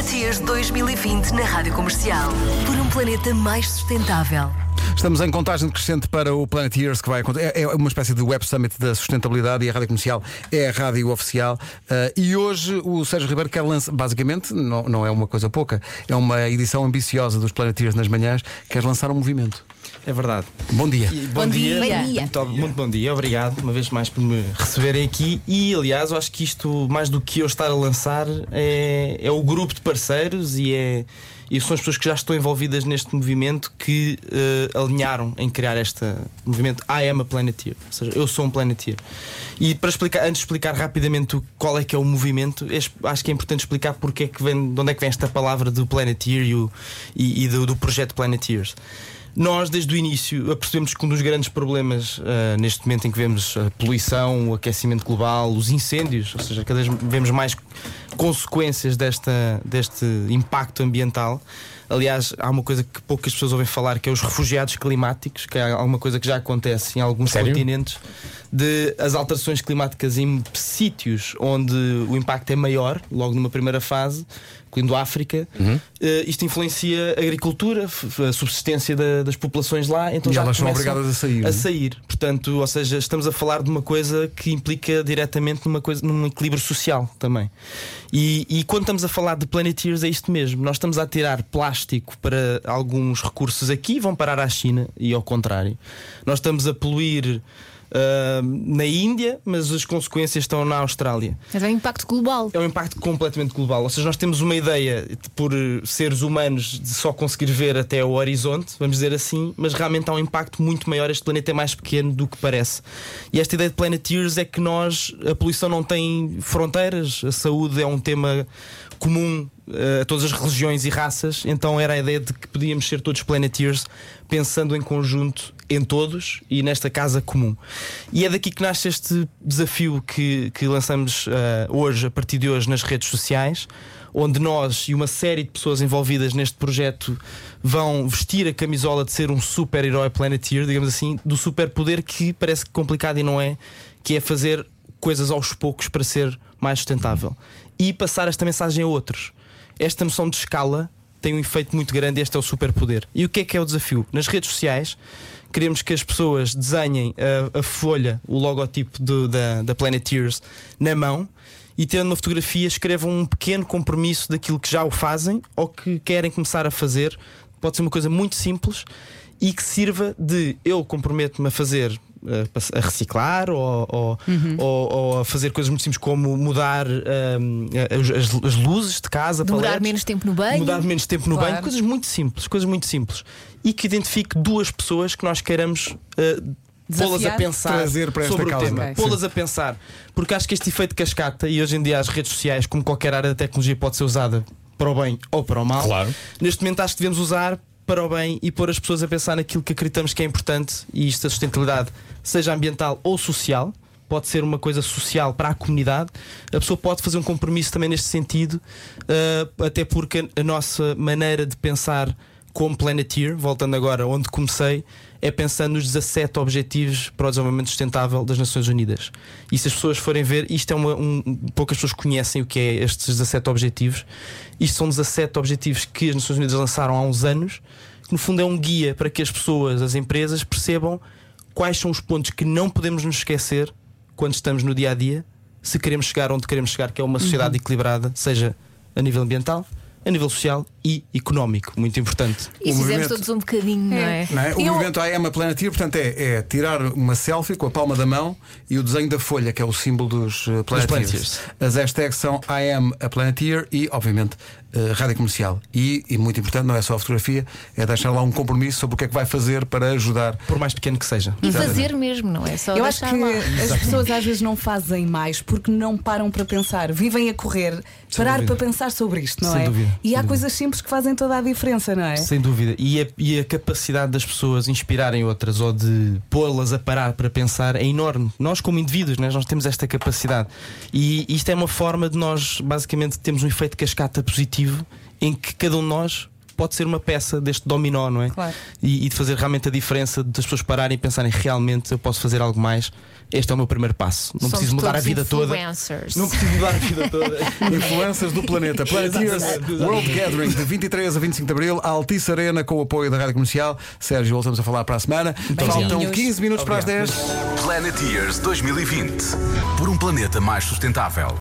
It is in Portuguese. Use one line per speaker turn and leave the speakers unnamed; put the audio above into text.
Planeteers 2020 na Rádio Comercial. Por um planeta mais sustentável.
Estamos em contagem decrescente para o Planet Years que vai acontecer. É, é uma espécie de Web Summit da sustentabilidade e a rádio comercial é a rádio oficial. Uh, e hoje o Sérgio Ribeiro quer lançar, basicamente, não, não é uma coisa pouca, é uma edição ambiciosa dos Planet Years nas manhãs, quer lançar um movimento.
É verdade.
Bom dia.
E bom,
Bom
dia.
dia.
Muito, muito bom dia. Obrigado uma vez mais por me receberem aqui. E aliás, eu acho que isto, mais do que eu estar a lançar, é, é o grupo de parceiros e é. E são as pessoas que já estão envolvidas neste movimento que eh, alinharam em criar este movimento I am a Planeteer. Ou seja, eu sou um Planeteer. E para explicar, antes de explicar rapidamente qual é que é o movimento, acho que é importante explicar porque é que vem, de onde é que vem esta palavra do Planeteer e, o- e- e do, do projeto Planeteers. Nós, desde o início, apercebemos que um dos grandes problemas ah, neste momento em que vemos a poluição, o aquecimento global, os incêndios, ou seja, cada vez vemos mais consequências desta, deste impacto ambiental. Aliás, há uma coisa que poucas pessoas ouvem falar, que é os refugiados climáticos, que é alguma coisa que já acontece em alguns
Sério?
continentes, de as alterações climáticas em sítios onde o impacto é maior, logo numa primeira fase, incluindo a África.
Uhum.
Eh, isto influencia a agricultura, a subsistência da- das populações lá. Então
E
já
elas são obrigadas a sair,
A
não é?
sair. Portanto, ou seja, estamos a falar de uma coisa que implica diretamente numa coisa, num equilíbrio social também. E, e quando estamos a falar de Planeteers é isto mesmo. Nós estamos a tirar plástico para alguns recursos aqui e vão parar à China e ao contrário. Nós estamos a poluir na Índia, mas as consequências estão na Austrália.
Mas é um impacto global.
É um impacto completamente global. Ou seja, nós temos uma ideia de, por eh, seres humanos de só conseguir ver até o horizonte, vamos dizer assim, mas realmente há um impacto muito maior. Este planeta é mais pequeno do que parece. E esta ideia de Planeteers é que nós, a poluição não tem fronteiras, a saúde é um tema comum eh, a todas as religiões e raças, então era a ideia de que podíamos ser todos Planeteers pensando em conjunto em todos e nesta casa comum. E é daqui que nasce este desafio que, que lançamos eh, hoje, a partir de hoje, nas redes sociais, onde nós e uma série de pessoas envolvidas neste projeto vão vestir a camisola de ser um super-herói Planeteer, digamos assim, do superpoder que parece complicado e não é, que é fazer coisas aos poucos para ser mais sustentável e passar esta mensagem a outros. Esta noção de escala tem um efeito muito grande, este é o superpoder. E o que é que é o desafio? Nas redes sociais, queremos que as pessoas desenhem a, a folha, o logotipo do- da, da Planeteers na mão e tendo uma fotografia escrevam um pequeno compromisso daquilo que já o fazem ou que querem começar a fazer. Pode ser uma coisa muito simples e que sirva de eu comprometo-me a fazer pass- a reciclar ou, ou, ou- ou a fazer coisas muito simples como mudar ehm, as, as- as luzes de casa,
Demorar
paletes,
menos tempo no banho.
mudar menos tempo no
Claro.
banho, coisas muito simples, coisas muito simples e que identifique duas pessoas que nós queiramos eh, pô-las a pensar
Trazer para esta
sobre
causa.
o tema,
Ok.
pô-las a pensar, porque acho que este efeito cascata e hoje em dia as redes sociais, como qualquer área da tecnologia, pode ser usada para o bem ou para o mal.
Claro.
Neste momento acho que devemos usar para o bem e pôr as pessoas a pensar naquilo que acreditamos que é importante e isto a sustentabilidade, seja ambiental ou social, pode ser uma coisa social para a comunidade. A pessoa pode fazer um compromisso também neste sentido, uh, até porque a nossa maneira de pensar como Planeteer, voltando agora onde comecei, é pensando nos 17 Objetivos para o Desenvolvimento Sustentável das Nações Unidas. E se as pessoas forem ver, isto é uma. Um, poucas pessoas conhecem o que é estes 17 Objetivos. Isto são 17 Objetivos que as Nações Unidas lançaram há uns anos, que no fundo é um guia para que as pessoas, as empresas, percebam quais são os pontos que não podemos nos esquecer quando estamos no dia a dia, se queremos chegar onde queremos chegar, que é uma sociedade equilibrada, seja a nível ambiental, a nível social e económico. Muito importante.
E
O
fizemos todos um bocadinho, não é?
Não é? O
Eu-
movimento I am a Planeteer, portanto, é, é tirar uma selfie com a palma da mão e o desenho da folha, que é o símbolo dos Planeteers.
Planeteers.
As hashtags são I am a Planeteer e, obviamente, uh, rádio comercial. E, e muito importante, não é só a fotografia, é deixar lá um compromisso sobre o que é que vai fazer para ajudar.
Por mais pequeno que seja.
E fazer mesmo, não é só
Eu acho que
lá.
as pessoas às vezes não fazem mais porque não param para pensar, vivem a correr, parar
dúvida.
para pensar sobre isto, não
Sem
é?
dúvida,
E
sem
há
dúvida.
coisas simples que fazem toda a diferença, não é?
Sem dúvida. E a, e a capacidade das pessoas inspirarem outras ou de pô-las a parar para pensar é enorme. Nós, como indivíduos, né, nós temos esta capacidade. E isto é uma forma de nós, basicamente, termos um efeito cascata positivo em que cada um de nós pode ser uma peça deste dominó, não é?
Claro.
E, e de fazer realmente a diferença das pessoas pararem e pensarem realmente eu posso fazer algo mais. Este é o meu primeiro passo. Não
Somos
preciso mudar a vida toda.
influencers.
Não preciso mudar a vida toda.
Influências do planeta. Planeteers. World Gathering de 23 a 25 de Abril, Altice Arena com o apoio da Rádio Comercial. Sérgio, voltamos a falar para a semana. Faltam
Beijinhos.
15 minutos para as 10.
Obrigado.
Planet Years 2020. Por um planeta mais sustentável.